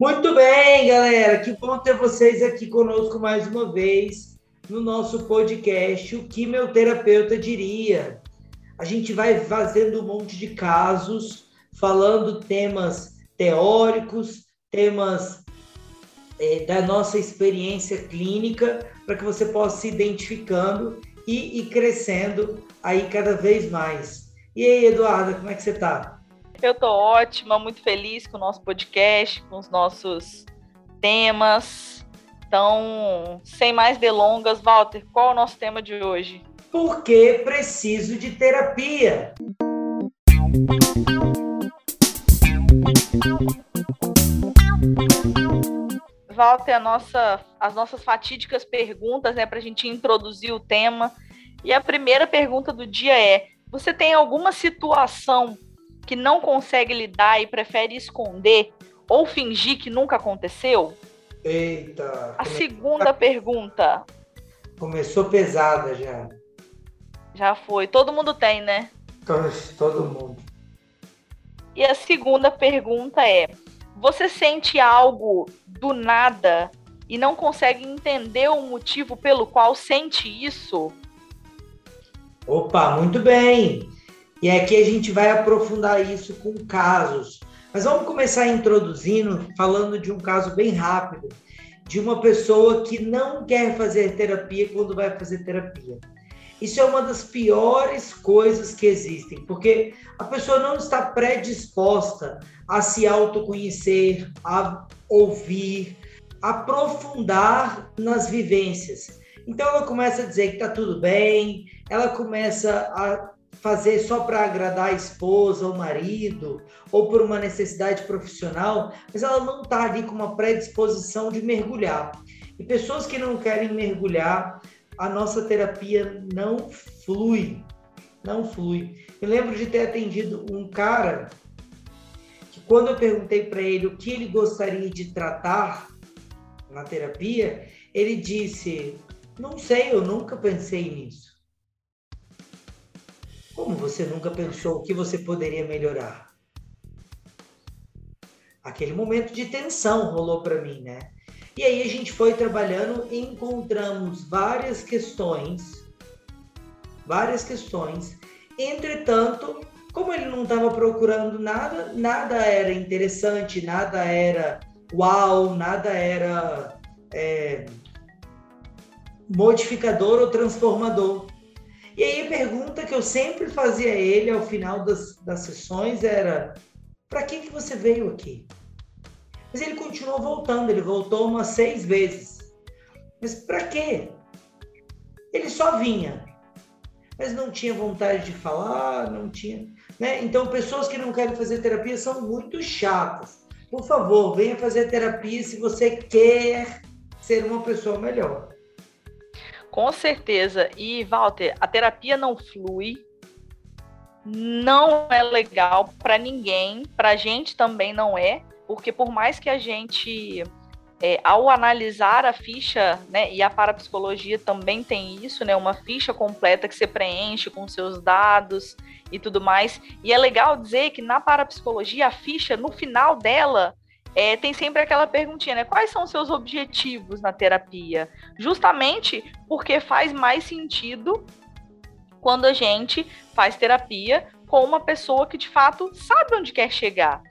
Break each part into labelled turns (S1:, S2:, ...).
S1: Muito bem, galera. Que bom ter vocês aqui conosco mais uma vez no nosso podcast O que meu terapeuta diria. A gente vai fazendo um monte de casos, falando temas teóricos, temas é, da nossa experiência clínica, para que você possa se identificando e ir crescendo aí cada vez mais. E aí, Eduarda, como é que você está?
S2: Eu tô ótima, muito feliz com o nosso podcast, com os nossos temas. Então, sem mais delongas, Walter, qual é o nosso tema de hoje?
S1: Por que preciso de terapia?
S2: Walter, nossa, as nossas fatídicas perguntas, né, para a gente introduzir o tema. E a primeira pergunta do dia é: você tem alguma situação que não consegue lidar e prefere esconder ou fingir que nunca aconteceu?
S1: Eita.
S2: A segunda pergunta.
S1: Começou pesada já.
S2: Já foi. Todo mundo tem, né?
S1: Todo mundo.
S2: E a segunda pergunta é: você sente algo do nada e não consegue entender o motivo pelo qual sente isso?
S1: Opa, muito bem. E aqui a gente vai aprofundar isso com casos. Mas vamos começar introduzindo, falando de um caso bem rápido, de uma pessoa que não quer fazer terapia quando vai fazer terapia. Isso é uma das piores coisas que existem, porque a pessoa não está predisposta a se autoconhecer, a ouvir, aprofundar nas vivências. Então ela começa a dizer que está tudo bem, ela começa a fazer só para agradar a esposa ou marido, ou por uma necessidade profissional, mas ela não está ali com uma predisposição de mergulhar. E pessoas que não querem mergulhar, a nossa terapia não flui. Não flui. Eu lembro de ter atendido um cara que, quando eu perguntei para ele o que ele gostaria de tratar na terapia, ele disse: Não sei, eu nunca pensei nisso. Como você nunca pensou o que você poderia melhorar? Aquele momento de tensão rolou para mim, né? E aí a gente foi trabalhando e encontramos várias questões, várias questões. Entretanto, como ele não estava procurando nada, nada era interessante, nada era uau, nada era é, modificador ou transformador. E aí a pergunta que eu sempre fazia a ele ao final das, das sessões era: para que, que você veio aqui? Mas ele continuou voltando, ele voltou umas seis vezes. Mas para quê? Ele só vinha, mas não tinha vontade de falar, não tinha. Né? Então, pessoas que não querem fazer terapia são muito chatas. Por favor, venha fazer terapia se você quer ser uma pessoa melhor.
S2: Com certeza. E, Walter, a terapia não flui, não é legal para ninguém, para a gente também não é, porque por mais que a gente, é, ao analisar a ficha, né, e a parapsicologia também tem isso, né, uma ficha completa que você preenche com seus dados e tudo mais, e é legal dizer que na parapsicologia a ficha, no final dela, é, tem sempre aquela perguntinha, né? Quais são os seus objetivos na terapia? Justamente porque faz mais sentido quando a gente faz terapia com uma pessoa que de fato sabe onde quer chegar.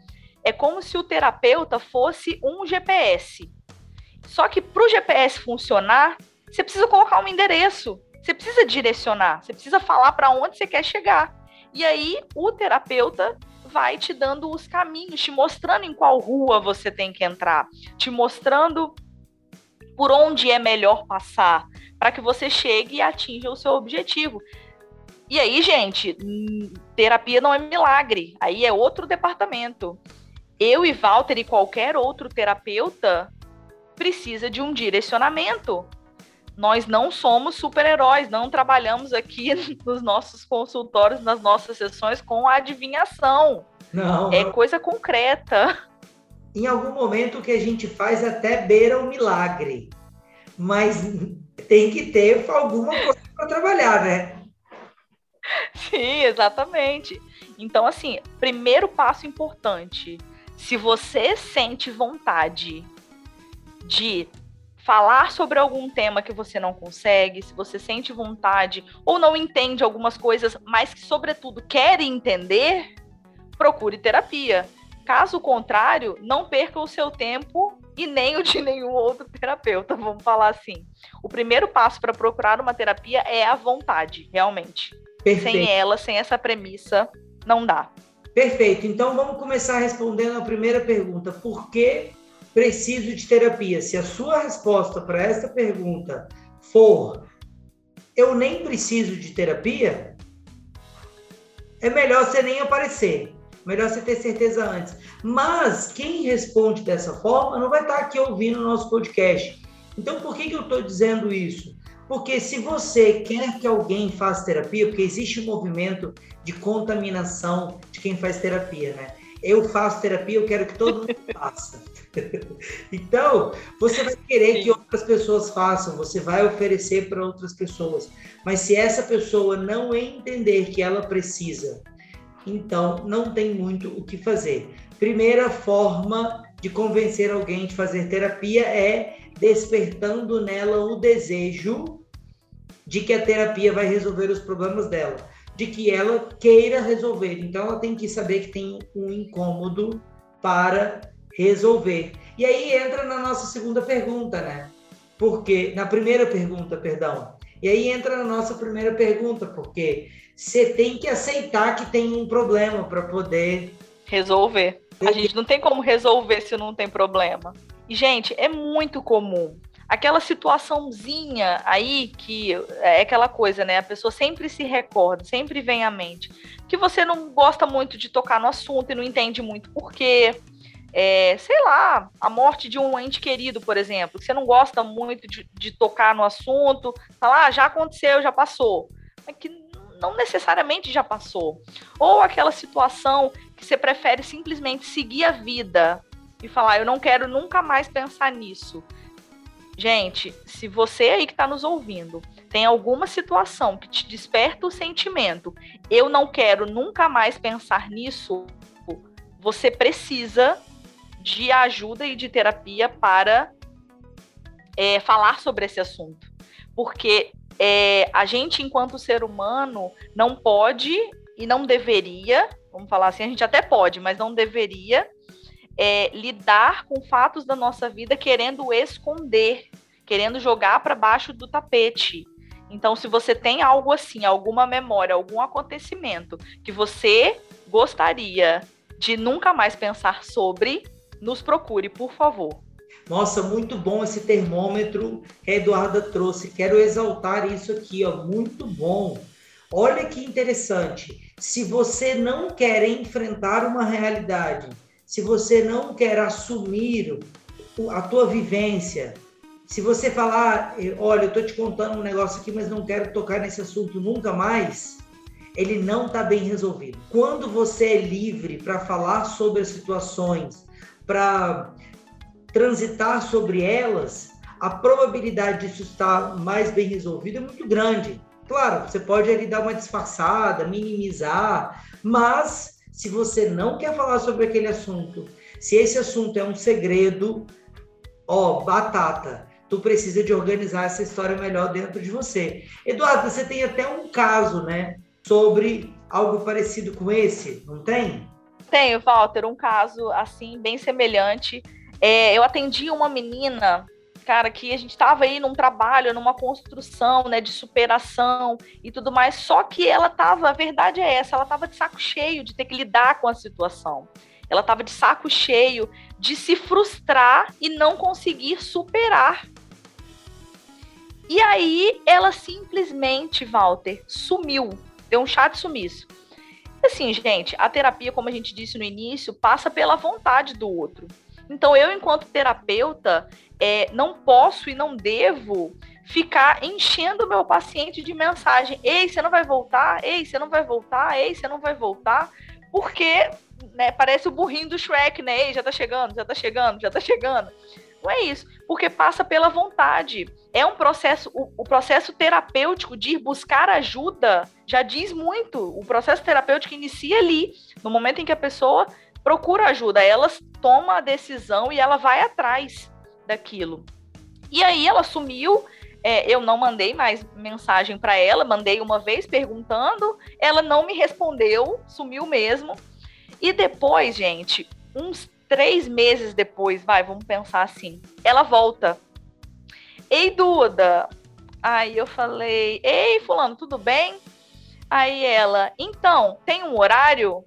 S2: É como se o terapeuta fosse um GPS. Só que para o GPS funcionar, você precisa colocar um endereço, você precisa direcionar, você precisa falar para onde você quer chegar. E aí o terapeuta vai te dando os caminhos, te mostrando em qual rua você tem que entrar, te mostrando por onde é melhor passar, para que você chegue e atinja o seu objetivo. E aí, gente, terapia não é milagre, aí é outro departamento. Eu e Walter e qualquer outro terapeuta precisa de um direcionamento nós não somos super-heróis, não trabalhamos aqui nos nossos consultórios, nas nossas sessões com adivinhação.
S1: Não.
S2: É coisa concreta.
S1: Em algum momento o que a gente faz até beira o milagre. Mas tem que ter alguma coisa para trabalhar, né?
S2: Sim, exatamente. Então, assim, primeiro passo importante: Se você sente vontade de falar sobre algum tema que você não consegue, se você sente vontade ou não entende algumas coisas, mas que, sobretudo, quer entender, procure terapia. Caso contrário, não perca o seu tempo e nem o de nenhum outro terapeuta, vamos falar assim. O primeiro passo para procurar uma terapia é a vontade, realmente. Perfeito. Sem ela, sem essa premissa, não dá.
S1: Perfeito. Então vamos começar respondendo a primeira pergunta. Por que preciso de terapia? Se a sua resposta para esta pergunta for eu nem preciso de terapia, é melhor você nem aparecer. Melhor você ter certeza antes. Mas quem responde dessa forma não vai estar aqui ouvindo o nosso podcast. Então, por que, que eu estou dizendo isso? Porque se você quer que alguém faça terapia, porque existe um movimento de contaminação de quem faz terapia, né? Eu faço terapia, eu quero que todo mundo faça. então, você vai querer Sim. que outras pessoas façam, você vai oferecer para outras pessoas. Mas se essa pessoa não entender que ela precisa então não tem muito o que fazer. Primeira forma de convencer alguém de fazer terapia é despertando nela o desejo de que a terapia vai resolver os problemas dela, de que ela queira resolver. Então ela tem que saber que tem um incômodo para resolver. E aí entra na nossa segunda pergunta, né? Porque na primeira pergunta, perdão. E aí entra na nossa primeira pergunta, porque você tem que aceitar que tem um problema para poder
S2: resolver. A gente não tem como resolver se não tem problema. E, gente, é muito comum. Aquela situaçãozinha aí que é aquela coisa, né? A pessoa sempre se recorda, sempre vem à mente. Que você não gosta muito de tocar no assunto e não entende muito por quê. É, sei lá, a morte de um ente querido, por exemplo, que você não gosta muito de, de tocar no assunto, falar, ah, já aconteceu, já passou. É que não necessariamente já passou. Ou aquela situação que você prefere simplesmente seguir a vida e falar, eu não quero nunca mais pensar nisso. Gente, se você aí que está nos ouvindo tem alguma situação que te desperta o sentimento, eu não quero nunca mais pensar nisso, você precisa de ajuda e de terapia para é, falar sobre esse assunto. Porque é, a gente, enquanto ser humano, não pode e não deveria, vamos falar assim, a gente até pode, mas não deveria é, lidar com fatos da nossa vida querendo esconder, querendo jogar para baixo do tapete. Então, se você tem algo assim, alguma memória, algum acontecimento que você gostaria de nunca mais pensar sobre, nos procure, por favor.
S1: Nossa, muito bom esse termômetro que a Eduarda trouxe. Quero exaltar isso aqui, ó, muito bom. Olha que interessante. Se você não quer enfrentar uma realidade, se você não quer assumir a tua vivência, se você falar, olha, eu tô te contando um negócio aqui, mas não quero tocar nesse assunto nunca mais, ele não está bem resolvido. Quando você é livre para falar sobre as situações, para transitar sobre elas, a probabilidade disso estar mais bem resolvido é muito grande. Claro, você pode ali dar uma disfarçada, minimizar, mas se você não quer falar sobre aquele assunto, se esse assunto é um segredo, ó, batata, tu precisa de organizar essa história melhor dentro de você. Eduardo, você tem até um caso, né, sobre algo parecido com esse, não tem?
S2: Tenho, Walter, um caso assim bem semelhante é, eu atendi uma menina, cara, que a gente estava aí num trabalho, numa construção, né, de superação e tudo mais, só que ela tava, a verdade é essa, ela tava de saco cheio de ter que lidar com a situação. Ela tava de saco cheio de se frustrar e não conseguir superar. E aí ela simplesmente, Walter, sumiu, deu um de sumiço. Assim, gente, a terapia, como a gente disse no início, passa pela vontade do outro. Então, eu, enquanto terapeuta, é, não posso e não devo ficar enchendo o meu paciente de mensagem: ei, você não vai voltar? Ei, você não vai voltar? Ei, você não vai voltar? Porque né, parece o burrinho do Shrek, né? Ei, já tá chegando, já tá chegando, já tá chegando. Não é isso, porque passa pela vontade. É um processo, o, o, processo terapêutico de ir buscar ajuda já diz muito. O processo terapêutico inicia ali, no momento em que a pessoa procura ajuda. Elas toma a decisão e ela vai atrás daquilo. E aí ela sumiu. É, eu não mandei mais mensagem para ela, mandei uma vez perguntando, ela não me respondeu, sumiu mesmo. E depois, gente, uns três meses depois, vai, vamos pensar assim, ela volta. Ei, Duda. Aí eu falei, ei, fulano, tudo bem? Aí ela, então, tem um horário?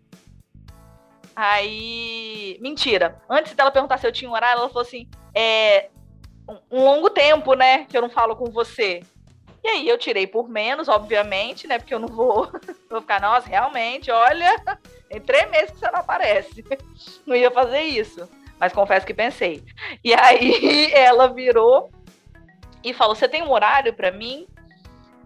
S2: Aí, mentira. Antes dela perguntar se eu tinha um horário, ela falou assim, é, um longo tempo, né, que eu não falo com você. E aí eu tirei por menos, obviamente, né, porque eu não vou, vou ficar, nossa, realmente, olha, tem três meses que você não aparece. Não ia fazer isso. Mas confesso que pensei. E aí ela virou e falou: Você tem um horário para mim?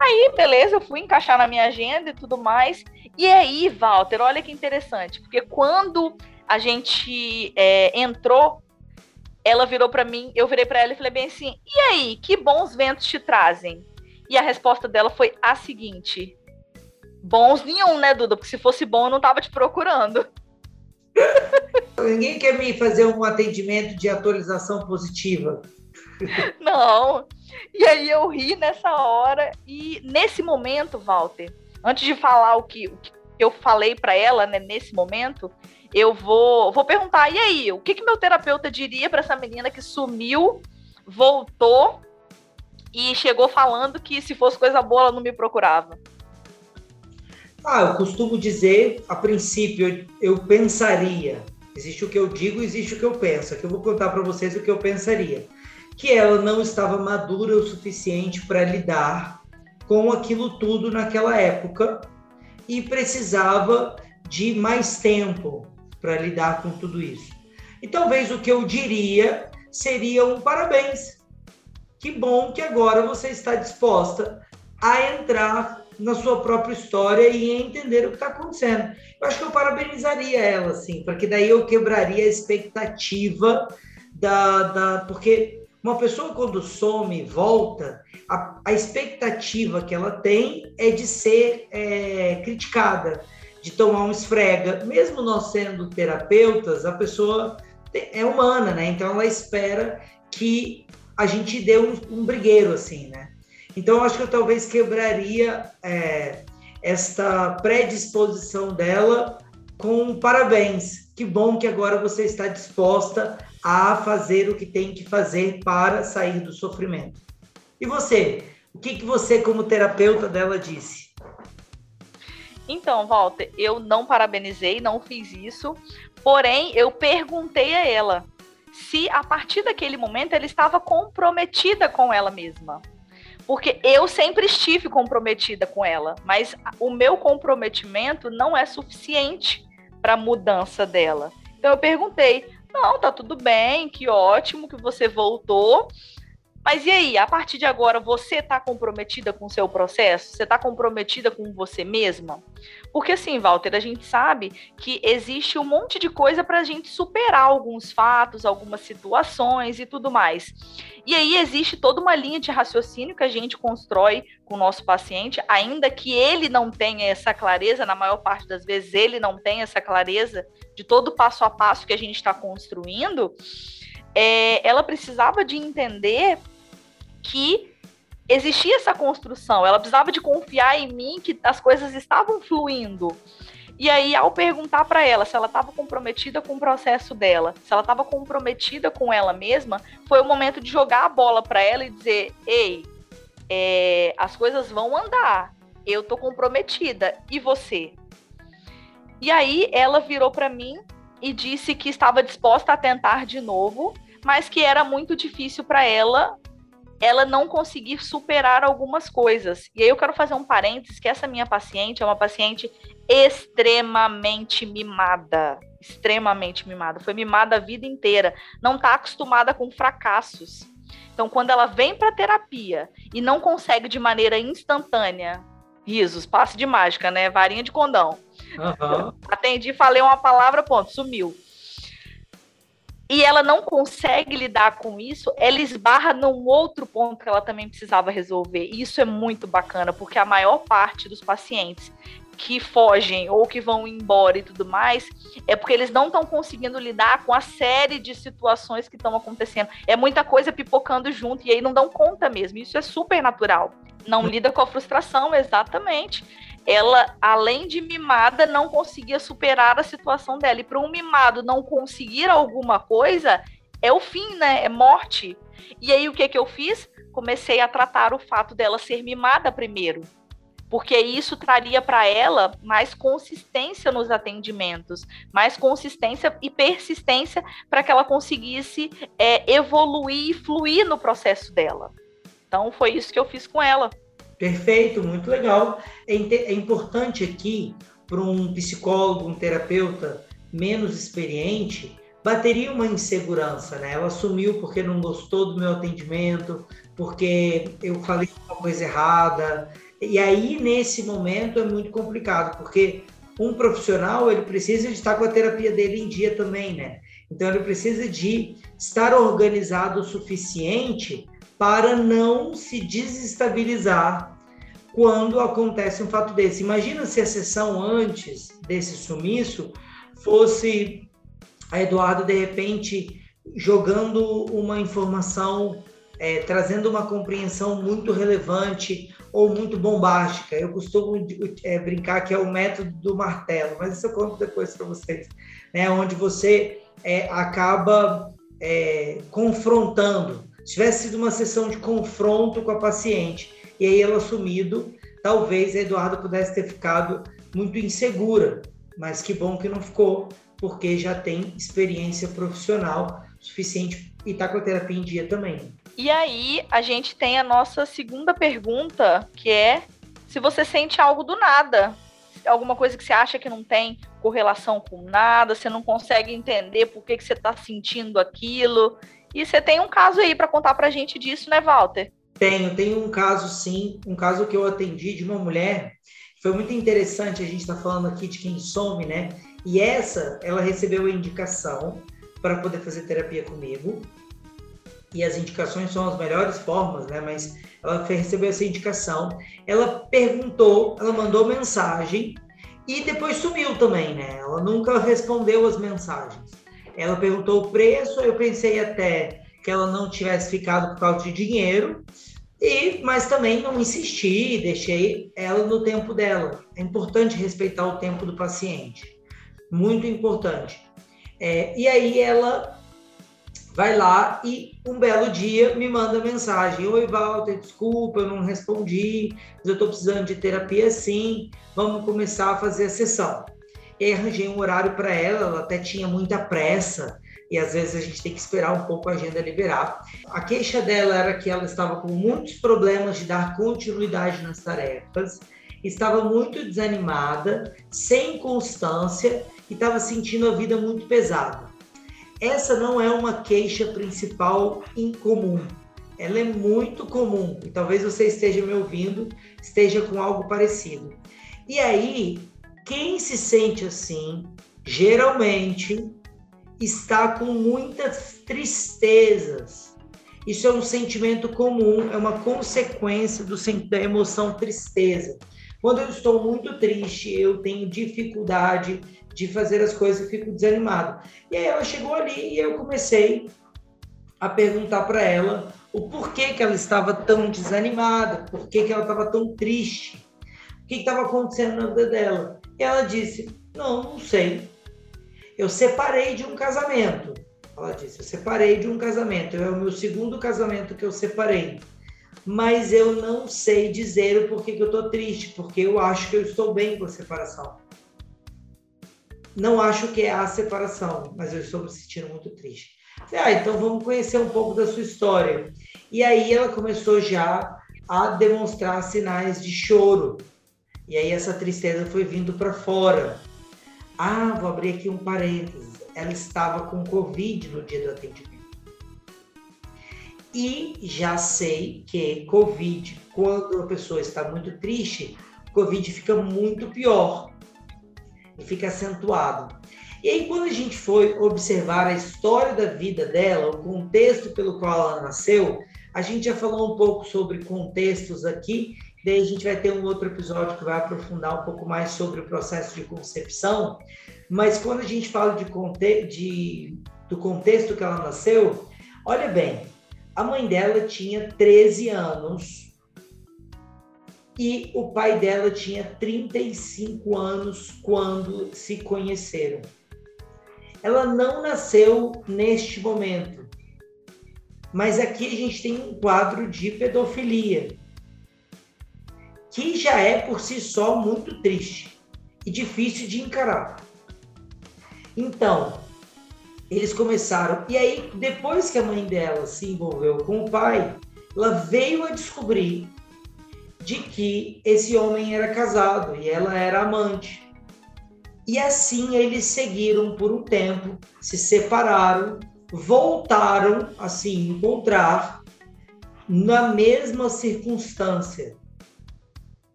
S2: Aí, beleza, eu fui encaixar na minha agenda e tudo mais. E aí, Walter, olha que interessante, porque quando a gente é, entrou, ela virou para mim, eu virei para ela e falei bem assim: E aí, que bons ventos te trazem? E a resposta dela foi a seguinte: Bons nenhum, né, Duda? Porque se fosse bom, eu não tava te procurando.
S1: Ninguém quer me fazer um atendimento de atualização positiva.
S2: Não. E aí eu ri nessa hora e nesse momento, Walter, antes de falar o que, o que eu falei para ela, né, nesse momento, eu vou, vou perguntar, e aí, o que, que meu terapeuta diria para essa menina que sumiu, voltou e chegou falando que se fosse coisa boa ela não me procurava?
S1: Ah, eu costumo dizer, a princípio, eu, pensaria. Existe o que eu digo, existe o que eu penso. Aqui eu vou contar para vocês o que eu pensaria. Que ela não estava madura o suficiente para lidar com aquilo tudo naquela época e precisava de mais tempo para lidar com tudo isso. E talvez o que eu diria seria um parabéns. Que bom que agora você está disposta a entrar na sua própria história e entender o que está acontecendo. Eu acho que eu parabenizaria ela, assim, porque daí eu quebraria a expectativa da. da porque uma pessoa, quando some e volta, a, a expectativa que ela tem é de ser é, criticada, de tomar um esfrega. Mesmo nós sendo terapeutas, a pessoa é humana, né? Então ela espera que a gente dê um, um brigueiro, assim, né? Então, acho que eu talvez quebraria é, esta predisposição dela com parabéns. Que bom que agora você está disposta a fazer o que tem que fazer para sair do sofrimento. E você? O que, que você, como terapeuta dela, disse?
S2: Então, Walter, eu não parabenizei, não fiz isso, porém eu perguntei a ela se a partir daquele momento ela estava comprometida com ela mesma porque eu sempre estive comprometida com ela, mas o meu comprometimento não é suficiente para a mudança dela. Então eu perguntei: não, tá tudo bem, que ótimo que você voltou, mas e aí, a partir de agora, você está comprometida com o seu processo? Você está comprometida com você mesma? Porque assim, Walter, a gente sabe que existe um monte de coisa para a gente superar alguns fatos, algumas situações e tudo mais. E aí existe toda uma linha de raciocínio que a gente constrói com o nosso paciente, ainda que ele não tenha essa clareza, na maior parte das vezes ele não tem essa clareza de todo o passo a passo que a gente está construindo. É, ela precisava de entender que existia essa construção, ela precisava de confiar em mim que as coisas estavam fluindo. E aí, ao perguntar para ela se ela estava comprometida com o processo dela, se ela estava comprometida com ela mesma, foi o momento de jogar a bola para ela e dizer: Ei, é, as coisas vão andar, eu tô comprometida, e você? E aí, ela virou para mim e disse que estava disposta a tentar de novo, mas que era muito difícil para ela ela não conseguir superar algumas coisas. E aí eu quero fazer um parênteses que essa minha paciente é uma paciente extremamente mimada, extremamente mimada, foi mimada a vida inteira, não está acostumada com fracassos. Então, quando ela vem para terapia e não consegue de maneira instantânea, risos, passe de mágica, né? Varinha de condão. Uhum. Atendi, falei uma palavra, ponto, sumiu e ela não consegue lidar com isso, ela esbarra num outro ponto que ela também precisava resolver. E isso é muito bacana, porque a maior parte dos pacientes que fogem ou que vão embora e tudo mais, é porque eles não estão conseguindo lidar com a série de situações que estão acontecendo. É muita coisa pipocando junto e aí não dão conta mesmo. Isso é super natural. Não lida com a frustração, exatamente. Ela, além de mimada, não conseguia superar a situação dela. E para um mimado não conseguir alguma coisa, é o fim, né? É morte. E aí o que, que eu fiz? Comecei a tratar o fato dela ser mimada primeiro porque isso traria para ela mais consistência nos atendimentos, mais consistência e persistência para que ela conseguisse é, evoluir e fluir no processo dela. Então, foi isso que eu fiz com ela.
S1: Perfeito, muito legal. É, é importante aqui para um psicólogo, um terapeuta menos experiente, bateria uma insegurança, né? Ela assumiu porque não gostou do meu atendimento, porque eu falei uma coisa errada, e aí, nesse momento, é muito complicado, porque um profissional, ele precisa de estar com a terapia dele em dia também, né? Então, ele precisa de estar organizado o suficiente para não se desestabilizar quando acontece um fato desse. Imagina se a sessão antes desse sumiço fosse a Eduardo, de repente, jogando uma informação, é, trazendo uma compreensão muito relevante ou muito bombástica. Eu costumo é, brincar que é o método do martelo, mas isso eu conto depois para vocês, né? Onde você é, acaba é, confrontando. Se tivesse sido uma sessão de confronto com a paciente e aí ela sumido, talvez a Eduarda pudesse ter ficado muito insegura, mas que bom que não ficou, porque já tem experiência profissional suficiente e está com a terapia em dia também.
S2: E aí a gente tem a nossa segunda pergunta, que é se você sente algo do nada, alguma coisa que você acha que não tem correlação com nada, você não consegue entender por que, que você está sentindo aquilo. E você tem um caso aí para contar para a gente disso, né, Walter?
S1: Tenho, tenho um caso sim, um caso que eu atendi de uma mulher. Foi muito interessante, a gente está falando aqui de quem some, né? E essa, ela recebeu a indicação para poder fazer terapia comigo e as indicações são as melhores formas, né? Mas ela recebeu essa indicação, ela perguntou, ela mandou mensagem e depois sumiu também, né? Ela nunca respondeu as mensagens. Ela perguntou o preço, eu pensei até que ela não tivesse ficado por causa de dinheiro, e mas também não insisti, deixei ela no tempo dela. É importante respeitar o tempo do paciente, muito importante. É, e aí ela vai lá e um belo dia me manda mensagem: Oi, Walter, desculpa, eu não respondi, mas eu estou precisando de terapia sim, vamos começar a fazer a sessão. E arranjei um horário para ela, ela até tinha muita pressa, e às vezes a gente tem que esperar um pouco a agenda liberar. A queixa dela era que ela estava com muitos problemas de dar continuidade nas tarefas, estava muito desanimada, sem constância e estava sentindo a vida muito pesada essa não é uma queixa principal incomum. Ela é muito comum e talvez você esteja me ouvindo, esteja com algo parecido. E aí, quem se sente assim, geralmente está com muitas tristezas. Isso é um sentimento comum, é uma consequência do, da emoção tristeza. Quando eu estou muito triste, eu tenho dificuldade de fazer as coisas e fico desanimado. E aí ela chegou ali e eu comecei a perguntar para ela o porquê que ela estava tão desanimada, por que ela estava tão triste, o que estava acontecendo na vida dela. E ela disse: Não, não sei. Eu separei de um casamento. Ela disse: Eu separei de um casamento. É o meu segundo casamento que eu separei. Mas eu não sei dizer o porquê que eu estou triste, porque eu acho que eu estou bem com a separação não acho que é a separação, mas eu estou me sentindo muito triste. Ah, então vamos conhecer um pouco da sua história. E aí ela começou já a demonstrar sinais de choro. E aí essa tristeza foi vindo para fora. Ah, vou abrir aqui um parênteses. Ela estava com Covid no dia do atendimento. E já sei que Covid, quando a pessoa está muito triste, Covid fica muito pior e fica acentuado. E aí, quando a gente foi observar a história da vida dela, o contexto pelo qual ela nasceu, a gente já falou um pouco sobre contextos aqui, Daí a gente vai ter um outro episódio que vai aprofundar um pouco mais sobre o processo de concepção. Mas quando a gente fala de, de do contexto que ela nasceu, olha bem, a mãe dela tinha 13 anos e o pai dela tinha 35 anos quando se conheceram. Ela não nasceu neste momento, mas aqui a gente tem um quadro de pedofilia, que já é por si só muito triste e difícil de encarar. Então, eles começaram. E aí, depois que a mãe dela se envolveu com o pai, ela veio a descobrir de que esse homem era casado e ela era amante. E assim eles seguiram por um tempo, se separaram, voltaram a se encontrar na mesma circunstância.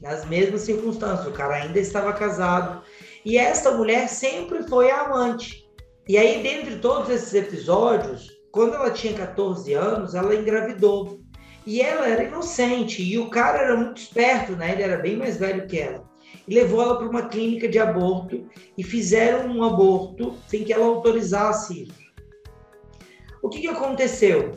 S1: Nas mesmas circunstâncias, o cara ainda estava casado e esta mulher sempre foi a amante. E aí, dentre todos esses episódios, quando ela tinha 14 anos, ela engravidou. E ela era inocente, e o cara era muito esperto, né? Ele era bem mais velho que ela. E levou ela para uma clínica de aborto e fizeram um aborto sem que ela autorizasse isso. O que, que aconteceu?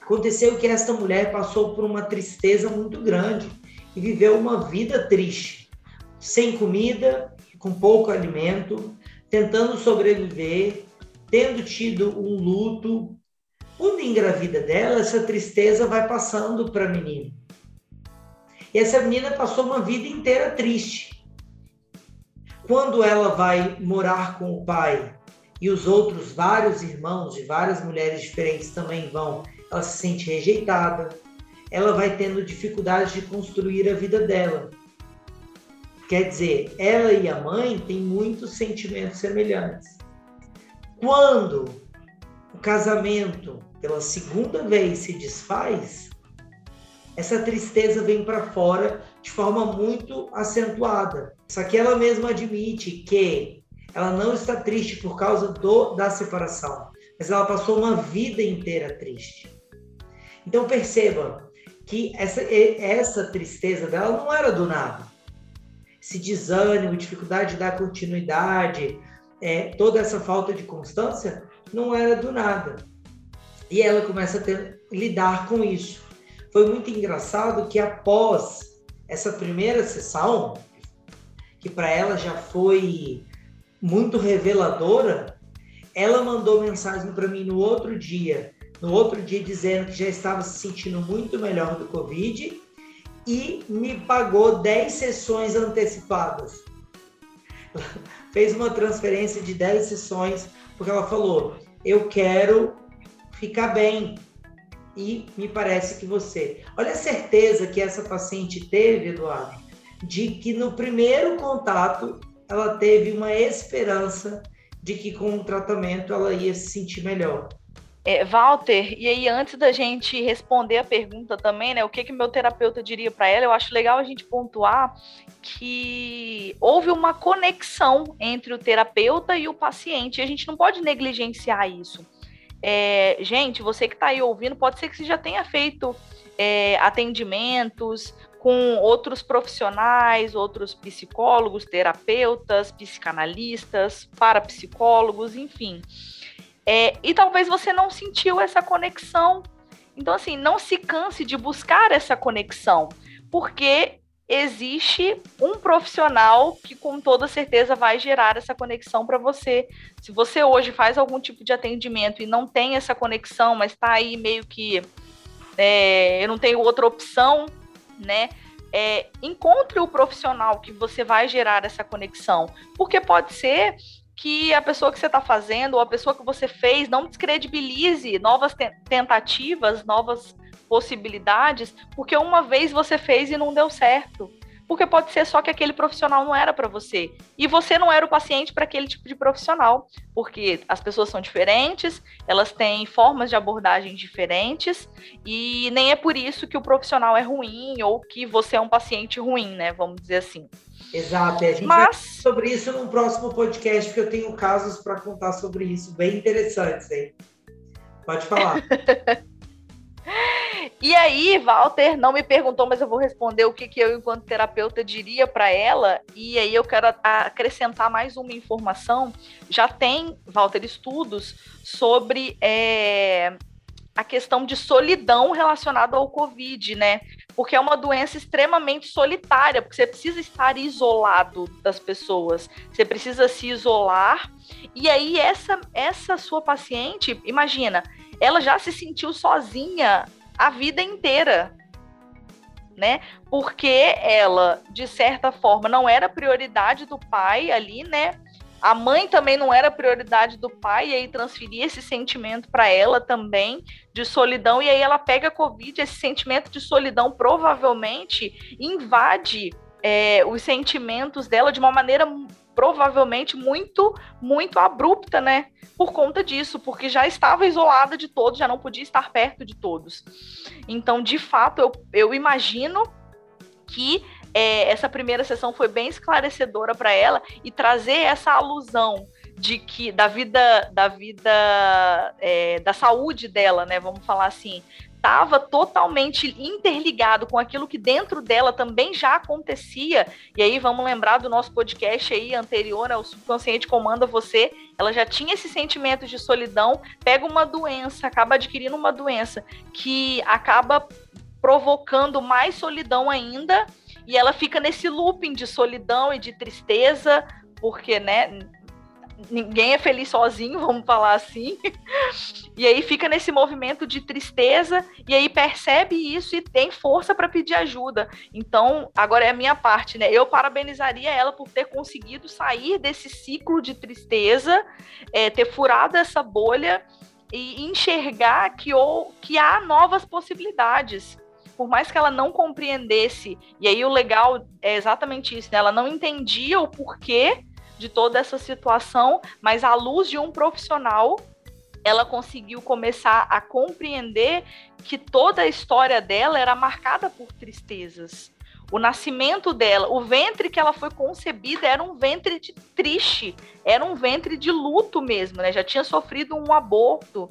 S1: Aconteceu que esta mulher passou por uma tristeza muito grande e viveu uma vida triste, sem comida, com pouco alimento, tentando sobreviver, tendo tido um luto. Quando engravida dela, essa tristeza vai passando para a menina. E essa menina passou uma vida inteira triste. Quando ela vai morar com o pai e os outros vários irmãos de várias mulheres diferentes também vão, ela se sente rejeitada, ela vai tendo dificuldade de construir a vida dela. Quer dizer, ela e a mãe têm muitos sentimentos semelhantes. Quando o casamento pela segunda vez se desfaz, essa tristeza vem para fora de forma muito acentuada. Só que ela mesma admite que ela não está triste por causa do, da separação, mas ela passou uma vida inteira triste. Então perceba que essa, essa tristeza dela não era do nada esse desânimo, dificuldade de dar continuidade, é, toda essa falta de constância, não era do nada. E ela começa a ter, lidar com isso. Foi muito engraçado que após essa primeira sessão, que para ela já foi muito reveladora, ela mandou mensagem para mim no outro dia, no outro dia dizendo que já estava se sentindo muito melhor do Covid e me pagou 10 sessões antecipadas. Fez uma transferência de 10 sessões, porque ela falou: Eu quero ficar bem. E me parece que você. Olha a certeza que essa paciente teve, Eduardo, de que no primeiro contato ela teve uma esperança de que com o tratamento ela ia se sentir melhor.
S2: É, Walter, e aí antes da gente responder a pergunta também, né, o que que meu terapeuta diria para ela, eu acho legal a gente pontuar que houve uma conexão entre o terapeuta e o paciente, e a gente não pode negligenciar isso. É, gente, você que está aí ouvindo, pode ser que você já tenha feito é, atendimentos com outros profissionais, outros psicólogos, terapeutas, psicanalistas, parapsicólogos, enfim. É, e talvez você não sentiu essa conexão. Então, assim, não se canse de buscar essa conexão, porque existe um profissional que com toda certeza vai gerar essa conexão para você. Se você hoje faz algum tipo de atendimento e não tem essa conexão, mas está aí meio que é, eu não tenho outra opção, né? É, encontre o profissional que você vai gerar essa conexão, porque pode ser que a pessoa que você está fazendo ou a pessoa que você fez não descredibilize novas tentativas, novas possibilidades, porque uma vez você fez e não deu certo. Porque pode ser só que aquele profissional não era para você. E você não era o paciente para aquele tipo de profissional. Porque as pessoas são diferentes, elas têm formas de abordagem diferentes, e nem é por isso que o profissional é ruim ou que você é um paciente ruim, né? Vamos dizer assim.
S1: Exato, a gente Mas... vai sobre isso num próximo podcast, porque eu tenho casos para contar sobre isso, bem interessantes, hein? Pode falar.
S2: E aí, Walter não me perguntou, mas eu vou responder o que, que eu, enquanto terapeuta, diria para ela. E aí eu quero acrescentar mais uma informação. Já tem, Walter, estudos sobre é, a questão de solidão relacionada ao Covid, né? Porque é uma doença extremamente solitária, porque você precisa estar isolado das pessoas, você precisa se isolar. E aí, essa, essa sua paciente, imagina, ela já se sentiu sozinha a vida inteira, né? Porque ela, de certa forma, não era prioridade do pai ali, né? A mãe também não era prioridade do pai, e aí transferia esse sentimento para ela também, de solidão, e aí ela pega a Covid, esse sentimento de solidão provavelmente invade é, os sentimentos dela de uma maneira provavelmente muito, muito abrupta, né? Por conta disso, porque já estava isolada de todos, já não podia estar perto de todos. Então, de fato, eu, eu imagino que é, essa primeira sessão foi bem esclarecedora para ela e trazer essa alusão de que da vida da vida é, da saúde dela, né? Vamos falar assim, estava totalmente interligado com aquilo que dentro dela também já acontecia. E aí vamos lembrar do nosso podcast aí anterior, né, o subconsciente comanda você. Ela já tinha esse sentimento de solidão, pega uma doença, acaba adquirindo uma doença que acaba provocando mais solidão ainda, e ela fica nesse looping de solidão e de tristeza, porque, né, ninguém é feliz sozinho, vamos falar assim. E aí fica nesse movimento de tristeza e aí percebe isso e tem força para pedir ajuda. Então, agora é a minha parte, né? Eu parabenizaria ela por ter conseguido sair desse ciclo de tristeza, é, ter furado essa bolha e enxergar que, ou, que há novas possibilidades por mais que ela não compreendesse, e aí o legal é exatamente isso, né? Ela não entendia o porquê de toda essa situação, mas à luz de um profissional, ela conseguiu começar a compreender que toda a história dela era marcada por tristezas. O nascimento dela, o ventre que ela foi concebida era um ventre de triste, era um ventre de luto mesmo, né? Já tinha sofrido um aborto,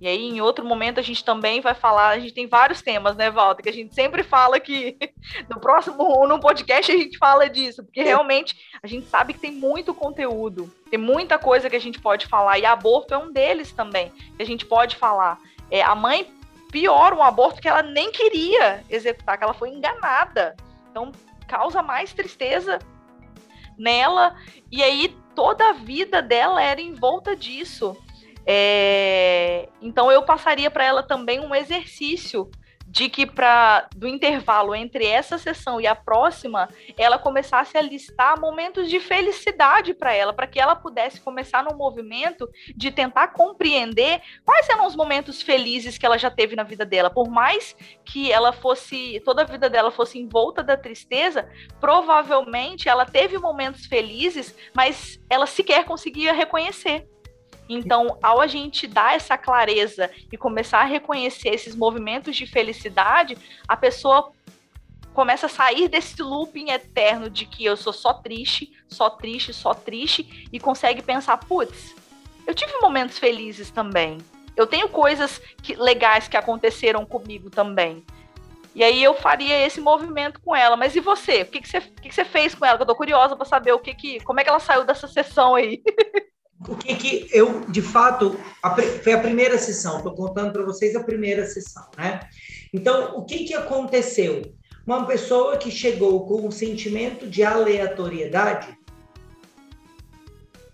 S2: e aí, em outro momento, a gente também vai falar, a gente tem vários temas, né, Walter, que a gente sempre fala que no próximo, no podcast, a gente fala disso, porque realmente a gente sabe que tem muito conteúdo, tem muita coisa que a gente pode falar, e aborto é um deles também, que a gente pode falar. É, a mãe pior um aborto que ela nem queria executar, que ela foi enganada. Então, causa mais tristeza nela, e aí toda a vida dela era em volta disso. É, então eu passaria para ela também um exercício de que para do intervalo entre essa sessão e a próxima, ela começasse a listar momentos de felicidade para ela, para que ela pudesse começar no movimento de tentar compreender quais eram os momentos felizes que ela já teve na vida dela. Por mais que ela fosse, toda a vida dela fosse envolta da tristeza, provavelmente ela teve momentos felizes, mas ela sequer conseguia reconhecer. Então, ao a gente dar essa clareza e começar a reconhecer esses movimentos de felicidade, a pessoa começa a sair desse looping eterno de que eu sou só triste, só triste, só triste, e consegue pensar, putz, eu tive momentos felizes também. Eu tenho coisas que, legais que aconteceram comigo também. E aí eu faria esse movimento com ela. Mas e você? O que, que, você, o que, que você fez com ela? Eu tô curiosa para saber o que, que. Como é que ela saiu dessa sessão aí?
S1: o que que eu, de fato, a, foi a primeira sessão, estou contando para vocês a primeira sessão, né? Então, o que que aconteceu? Uma pessoa que chegou com um sentimento de aleatoriedade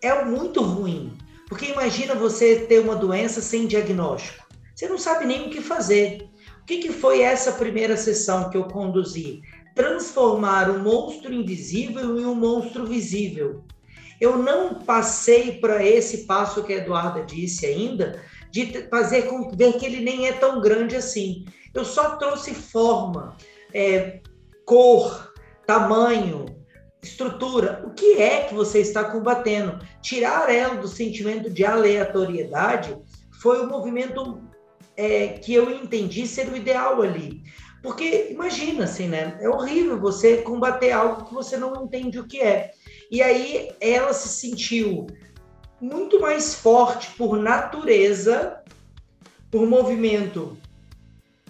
S1: é muito ruim, porque imagina você ter uma doença sem diagnóstico, você não sabe nem o que fazer. O que, que foi essa primeira sessão que eu conduzi? Transformar um monstro invisível em um monstro visível eu não passei para esse passo que a Eduarda disse ainda, de fazer com ver que ele nem é tão grande assim. Eu só trouxe forma, é, cor, tamanho, estrutura. O que é que você está combatendo? Tirar ela do sentimento de aleatoriedade foi o movimento é, que eu entendi ser o ideal ali. Porque imagina assim, né? É horrível você combater algo que você não entende o que é. E aí ela se sentiu muito mais forte por natureza, por movimento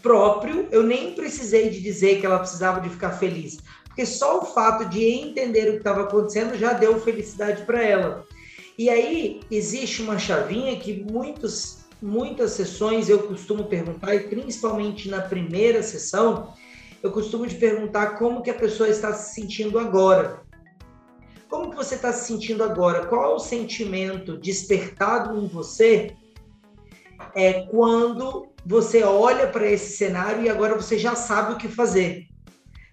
S1: próprio, eu nem precisei de dizer que ela precisava de ficar feliz, porque só o fato de entender o que estava acontecendo já deu felicidade para ela. E aí existe uma chavinha que muitos, muitas sessões eu costumo perguntar, e principalmente na primeira sessão, eu costumo te perguntar como que a pessoa está se sentindo agora. Como que você está se sentindo agora? Qual é o sentimento despertado em você é quando você olha para esse cenário e agora você já sabe o que fazer?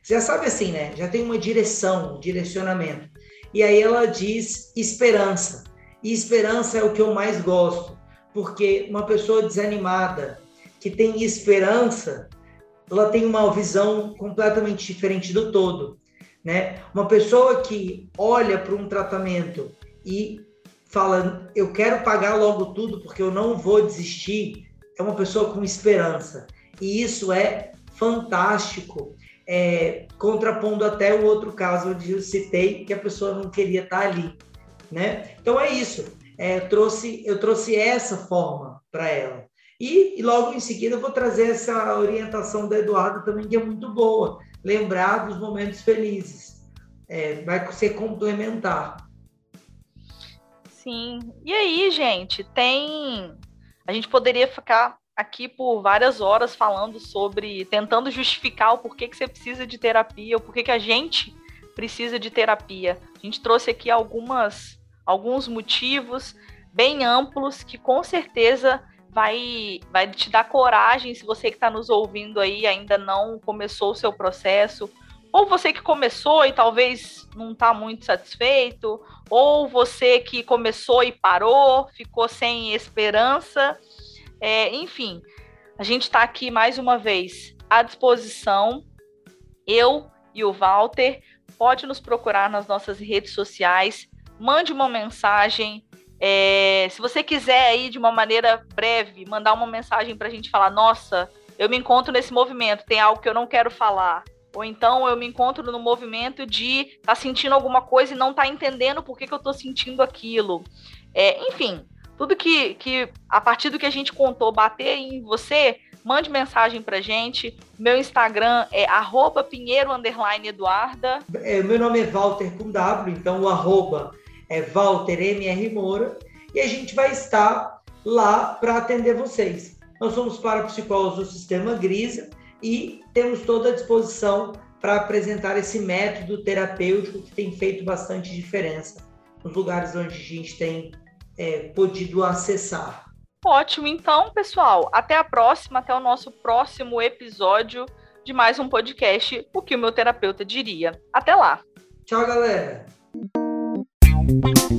S1: Você já sabe assim, né? Já tem uma direção, um direcionamento. E aí ela diz esperança. E esperança é o que eu mais gosto, porque uma pessoa desanimada que tem esperança, ela tem uma visão completamente diferente do todo, né? Uma pessoa que olha para um tratamento e fala, eu quero pagar logo tudo porque eu não vou desistir, é uma pessoa com esperança. E isso é fantástico é, contrapondo até o outro caso onde eu citei que a pessoa não queria estar ali, né? Então é isso. É, eu trouxe eu trouxe essa forma para ela e, e, logo em seguida eu vou trazer essa orientação da Eduardo também que é muito boa, lembrar dos momentos felizes. É, vai ser complementar.
S2: Sim. E aí, gente, tem. A gente poderia ficar aqui por várias horas falando sobre, tentando justificar o porquê que você precisa de terapia, o porquê que a gente precisa de terapia. A gente trouxe aqui algumas, alguns motivos bem amplos que com certeza vai, vai te dar coragem se você que está nos ouvindo aí ainda não começou o seu processo, ou você que começou e talvez não está muito satisfeito, ou você que começou e parou, ficou sem esperança. É, enfim, a gente está aqui mais uma vez à disposição. Eu e o Walter. Pode nos procurar nas nossas redes sociais. Mande uma mensagem. É, se você quiser aí de uma maneira breve mandar uma mensagem para a gente falar, nossa, eu me encontro nesse movimento, tem algo que eu não quero falar. Ou então eu me encontro no movimento de estar tá sentindo alguma coisa e não tá entendendo por que, que eu estou sentindo aquilo. É, enfim, tudo que, que a partir do que a gente contou bater em você, mande mensagem pra gente. Meu Instagram é arroba pinheiro.
S1: É, meu nome é Walter com W, então o arroba é Walter MR Moura. E a gente vai estar lá para atender vocês. Nós somos parapsicólogos do Sistema Grisa e temos toda a disposição para apresentar esse método terapêutico que tem feito bastante diferença nos lugares onde a gente tem é, podido acessar.
S2: Ótimo, então, pessoal, até a próxima, até o nosso próximo episódio de mais um podcast, O que o meu terapeuta diria. Até lá.
S1: Tchau, galera. Bye.